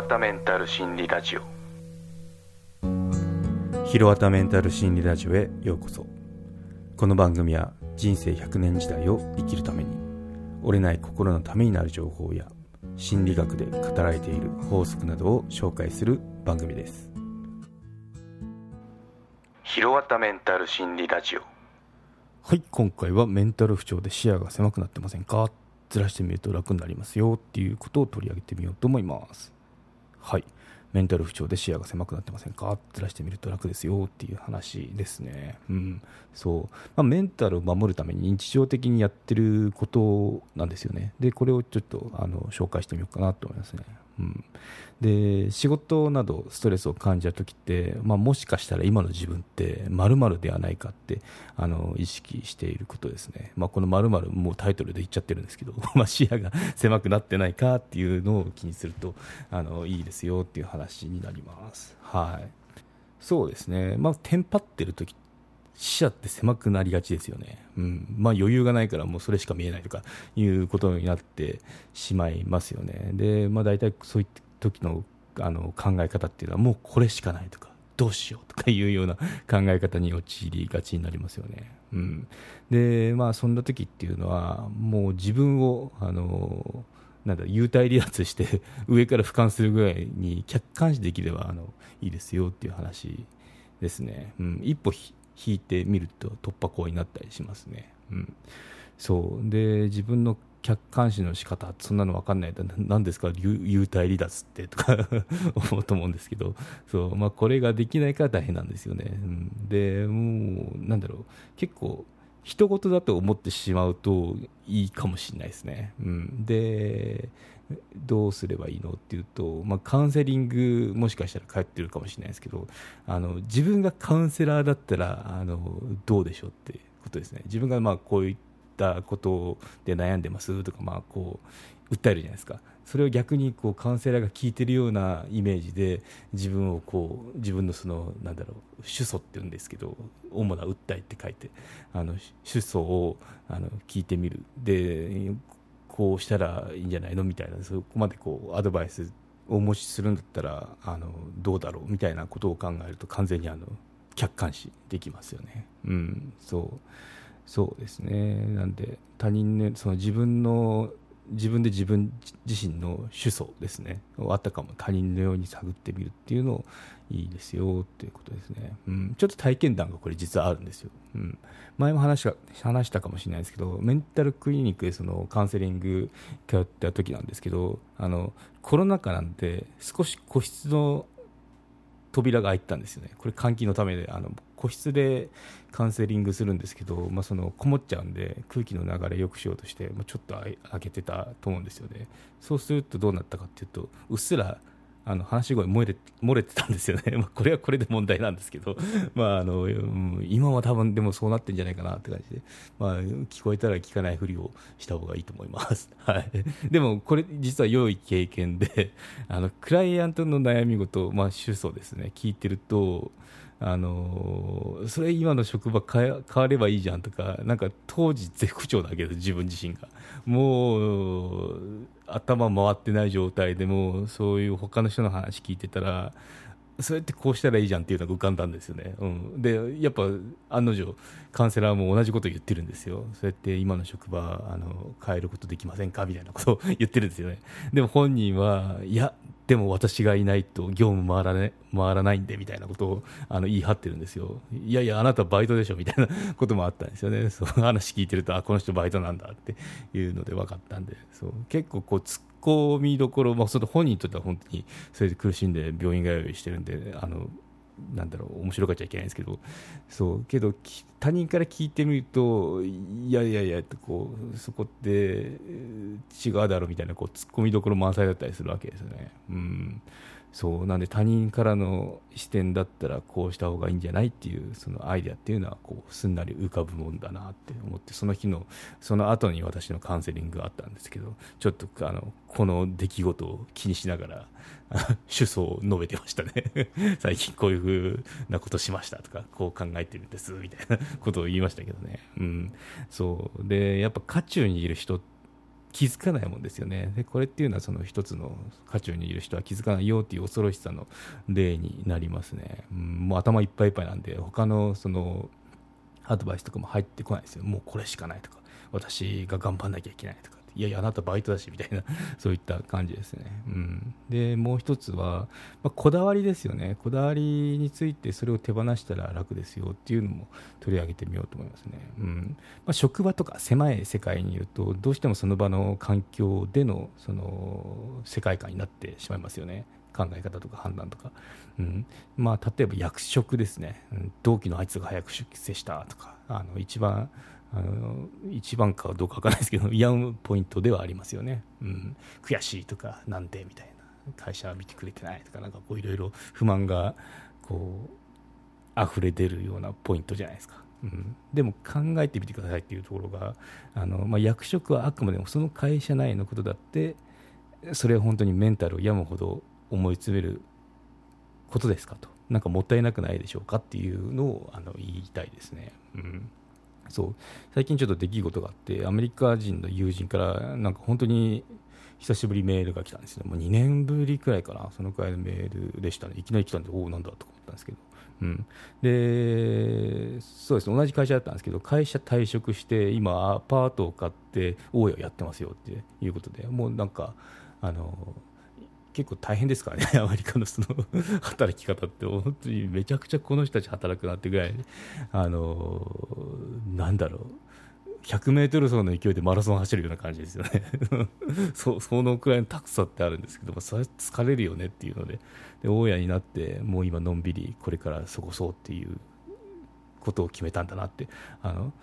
わたメンタル心理ラジオ。ひろわたメンタル心理ラジオへようこそ。この番組は人生100年時代を生きるために折れない心のためになる情報や心理学で語られている法則などを紹介する番組です。ひろわたメンタル心理ラジオ。はい今回はメンタル不調で視野が狭くなってませんか？ずらしてみると楽になりますよっていうことを取り上げてみようと思いますはいメンタル不調で視野が狭くなってませんか？ずらしてみると楽ですよっていう話ですね。うん。そう。まあ、メンタルを守るために日常的にやってることなんですよね。で、これをちょっとあの紹介してみようかなと思いますね。うん、で仕事などストレスを感じた時って、まあ、もしかしたら今の自分って〇〇ではないかってあの意識していることですね、まあ、この〇〇もうタイトルで言っちゃってるんですけど、まあ、視野が狭くなってないかっていうのを気にするとあのいいですよっていう話になります。はい。そうですね、まあ、テンパってる時視野って狭くなりがちですよね、うん。まあ、余裕がないからもうそれしか見えないとかいうことになってしまいますよね。で、まあ、大体そういった時のあの考え方っていうのはもうこれしかないとかどうしようとかいうような考え方に陥りがちになりますよね、うん、でまあそんな時っていうのはもう自分をあのなんだ幽体離脱して上から俯瞰するぐらいに客観視できればあのいいですよっていう話ですね、うん、一歩引いてみると突破口になったりしますね。うん、そう。で自分の客観視の仕方そんなの分かんない。と何ですか？幽体離脱ってとか 思うと思うんですけど。そう、まあ、これができないから大変なんですよね、うん、でもうなんだろう。結構人事だと思ってしまうといいかもしれないですね、うん、でどうすればいいのっていうと、まあ、カウンセリングもしかしたら通ってるかもしれないですけどあの自分がカウンセラーだったらあのどうでしょうってことですね。自分がまあこういったことで悩んでますとか、まあ、こう訴えるじゃないですか。それを逆にこうカウンセラーが聞いてるようなイメージで自分をこう自分のそのなんだろう主訴って言うんですけど主な訴えって書いてあの主訴をあの聞いてみる。でこうしたらいいんじゃないのみたいなそこまでこうアドバイスをもしするんだったらあのどうだろうみたいなことを考えると完全にあの客観視できますよね。うん、そう。そうですね。なんで他人ねその自分の自分で自分自身の主訴ですね。あったかも他人のように探ってみるっていうのをいいですよっていうことですね、うん、ちょっと体験談がこれ実はあるんですよ、うん、前も話し話したかもしれないですけどメンタルクリニックでそのカウンセリング通った時なんですけどあのコロナ禍なんで少し個室の扉が開いたんですよね。これ換気のためであの個室でカウンセリングするんですけど、まあ、そのこもっちゃうんで空気の流れ良くしようとして、まあ、ちょっと開けてたと思うんですよね。そうするとどうなったかっていうとうっすらあの話し声漏れ漏れてたんですよね、まあ、これはこれで問題なんですけど、まああの今は多分でもそうなってんじゃないかなって感じで、まあ、聞こえたら聞かないふりをした方がいいと思います、はい、でもこれ実は良い経験であのクライアントの悩み事、まあ、主訴ですね。聞いてるとあのそれ今の職場変わればいいじゃんとかなんか当時絶不調だけど自分自身が。もう頭回ってない状態でもそういう他の人の話聞いてたらそうやってこうしたらいいじゃんっていうのが浮かんだんですよね、うん、でやっぱ案の定カウンセラーも同じこと言ってるんですよ。そうやって今の職場あの変えることできませんか？みたいなことを言ってるんですよね。でも本人はいやでも私がいないと業務回ら,、ね、回らないんでみたいなことをあの言い張ってるんですよ。いやいや、あなたバイトでしょみたいな こともあったんですよね。そう話聞いてると、あ、この人バイトなんだっていうので分かったんで、そう結構こう突っ込みどころ、まあ、その本人にとっては本当にそれで苦しんで病院通いしてるんで、あのなんだろう面白がっちゃいけないんですけどそうけど他人から聞いてみるといやいやいやこうそこって違うだろみたいなこう突っ込みどころ満載だったりするわけですよね。うんそうなんで他人からの視点だったらこうした方がいいんじゃないっていうそのアイデアっていうのはこうすんなり浮かぶもんだなって思ってその日のその後に私のカウンセリングがあったんですけどちょっとあのこの出来事を気にしながら 主訴を述べてましたね。最近こういうふうなことしましたとかこう考えてるんですみたいなことを言いましたけどね、うん、そう。でやっぱ渦中にいる人っ気づかないもんですよね。でこれっていうのはその一つの渦中にいる人は気づかないよっていう恐ろしさの例になりますね、うん、もう頭いっぱいいっぱいなんで他のそのアドバイスとかも入ってこないですよ。もうこれしかないとか私が頑張んなきゃいけないとか。いやいやあなたバイトだしみたいな そういった感じですね、うん、でもう一つは、まあ、こだわりですよね。こだわりについてそれを手放したら楽ですよっていうのも取り上げてみようと思いますね、うん。まあ、職場とか狭い世界にいるとどうしてもその場の環境でのその世界観になってしまいますよね。考え方とか判断とか、うん。まあ、例えば役職ですね、うん、同期のあいつが早く出世したとかあの一番あの一番かどうかわからないですけど 嫌むポイントではありますよね、うん、悔しいとかなんでみたいな。会社は見てくれてないとかなんかこういろいろ不満がこう溢れ出るようなポイントじゃないですか、うん、でも考えてみてくださいっていうところがあの、まあ、役職はあくまでもその会社内のことだってそれは本当にメンタルを病むほど思い詰めることですかと。なんかもったいなくないでしょうかっていうのをあの言いたいですね。うん。そう。最近ちょっと出来事があってアメリカ人の友人からなんか本当に久しぶりメールが来たんですね。もう2年ぶりくらいかなそのくらいのメールでしたね。いきなり来たんでおおなんだと思ったんですけど、うん、でそうです同じ会社だったんですけど会社退職して今アパートを買って大家をやってますよっていうことでもうなんかあの結構大変ですからね、アメリカのその働き方って、本当にめちゃくちゃこの人たち働くなってぐらい、あのなんだろう。100メートル走の勢いでマラソン走るような感じですよね。そそのくらいのタクさってあるんですけどそれ疲れるよねっていうので。で大家になってもう今のんびりこれから過ごそうっていうことを決めたんだなって。あの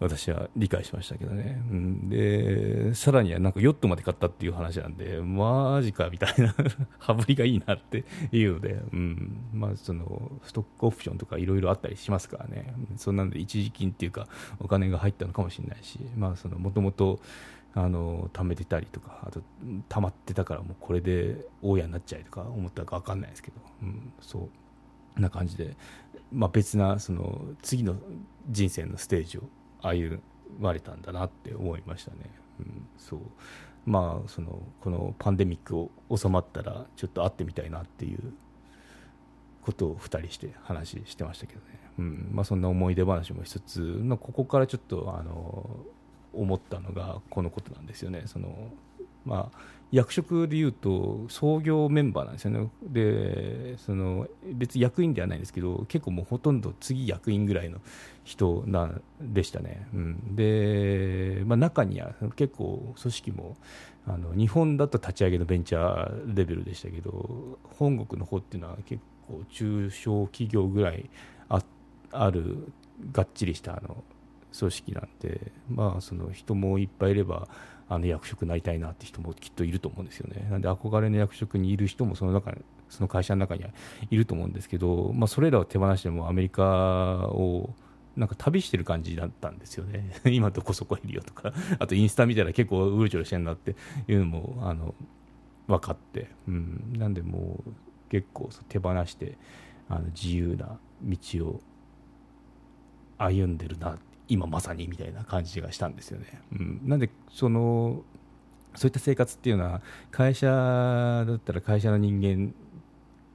私は理解しましたけどね、うん、でさらにはなんかヨットまで買ったっていう話なんで、マジかみたいな 羽振りがいいなっていうので、うん。まあ、そのストックオプションとかいろいろあったりしますからね、そんなんで一時金っていうか、お金が入ったのかもしれないし、もともと貯めてたりとか、あと溜まってたから、もうこれで大家になっちゃいとか思ったか分かんないですけど、うん、そう。な感じで、まあ、別なその次の人生のステージを歩まれたんだなって思いましたね。うん、そうまあそのこのパンデミックを収まったらちょっと会ってみたいなっていうことを2人して話してましたけどね、うんまあ、そんな思い出話もしつつまここからちょっとあの思ったのがこのことなんですよね。そのまあ、役職でいうと創業メンバーなんですよね。でその別に役員ではないんですけど結構もうほとんど次役員ぐらいの人なでしたね、うん、で、まあ、中には結構組織もあの日本だと立ち上げのベンチャーレベルでしたけど本国の方っていうのは結構中小企業ぐらいああるがっちりしたあの組織なんで、まあ、その人もいっぱいいればあの役職になりたいなって人もきっといると思うんですよね。なんで憧れの役職にいる人もその中その会社の中にはいると思うんですけど、まあ、それらを手放してもアメリカをなんか旅してる感じだったんですよね。今どこそこいるよとか、あとインスタ見たら結構うろちょろしてんなっていうのもあの分かって、うん、なんでもう結構手放してあの自由な道を歩んでるなっ今まさにみたいな感じがしたんですよね。うん、なんでそのそういった生活っていうのは会社だったら会社の人間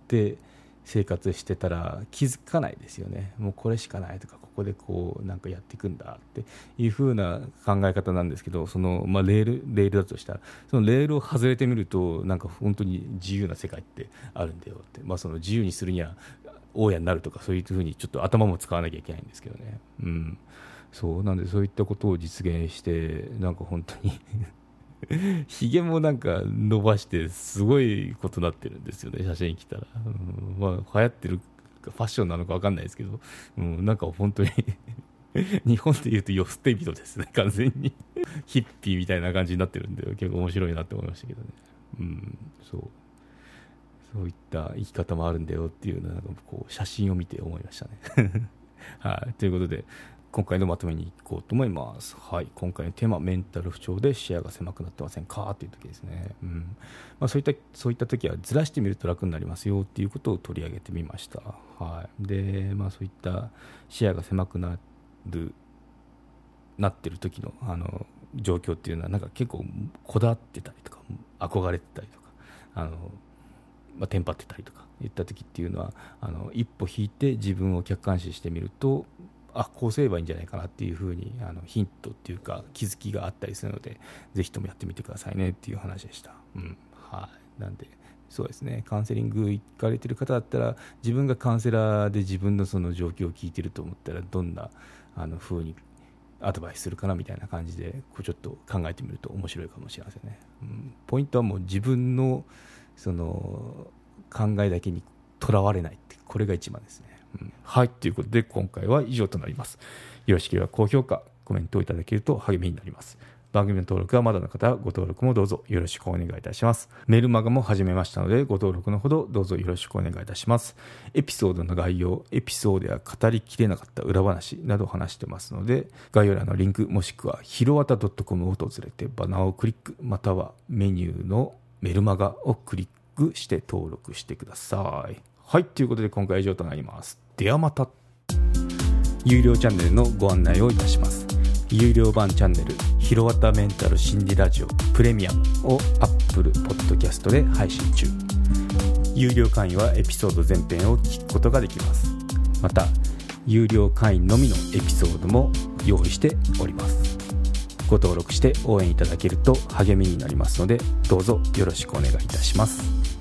で生活してたら気づかないですよね。もうこれしかないとかここでこうなんかやっていくんだっていう風な考え方なんですけどその、まあ、レールレールだとしたらそのレールを外れてみるとなんか本当に自由な世界ってあるんだよって、まあ、その自由にするには大家になるとかそういう風にちょっと頭も使わなきゃいけないんですけどね。うんそうなんでそういったことを実現してなんか本当に ひげもなんか伸ばしてすごいことになってるんですよね写真来たら、うん、まあ流行ってるファッションなのか分かんないですけど、うん、なんか本当に 日本でいうとよ捨て人ですね完全に。ヒッピーみたいな感じになってるんで結構面白いなって思いましたけどね。うんそう。そういった生き方もあるんだよっていうのなんかこう写真を見て思いましたね。はい、ということで今回のまとめにいこうと思います。はい、今回のテーマ、メンタル不調で視野が狭くなってませんか？という時ですね。うんまあ、そういったそういった時はずらしてみると楽になりますよっていうことを取り上げてみました。はい、で、まあ、そういった視野が狭くなるなってる時のあの状況っていうのはなんか結構こだわってたりとか憧れてたりとかあの、まあ、テンパってたりとか言った時っていうのはあの一歩引いて自分を客観視してみるとあこうすればいいんじゃないかなっていうふうにあのヒントっていうか気づきがあったりするのでぜひともやってみてくださいねっていう話でした。うんはい、なんでそうですねカウンセリング行かれてる方だったら自分がカウンセラーで自分のその状況を聞いてると思ったらどんなあの風にアドバイスするかなみたいな感じでこうちょっと考えてみると面白いかもしれませんね。うん、ポイントはもう自分のその考えだけにとらわれないってこれが一番ですね。うん、はいということで今回は以上となります。よろしければ高評価コメントをいただけると励みになります。番組の登録はまだの方はご登録もどうぞよろしくお願いいたします。メルマガも始めましたのでご登録のほどどうぞよろしくお願いいたします。エピソードの概要、エピソードや語りきれなかった裏話などを話してますので概要欄のリンクもしくはひろわた .com を訪れてバナーをクリックまたはメニューのメルマガをクリックして登録してください。はい、ということで今回は以上となります。ではまた。有料チャンネルのご案内をいたします。有料版チャンネル「ひろわたメンタル心理ラジオプレミアム」を Apple Podcast で配信中有料会員はエピソード全編を聞くことができますまた有料会員のみのエピソードも用意しておりますご登録して応援いただけると励みになりますのでどうぞよろしくお願いいたします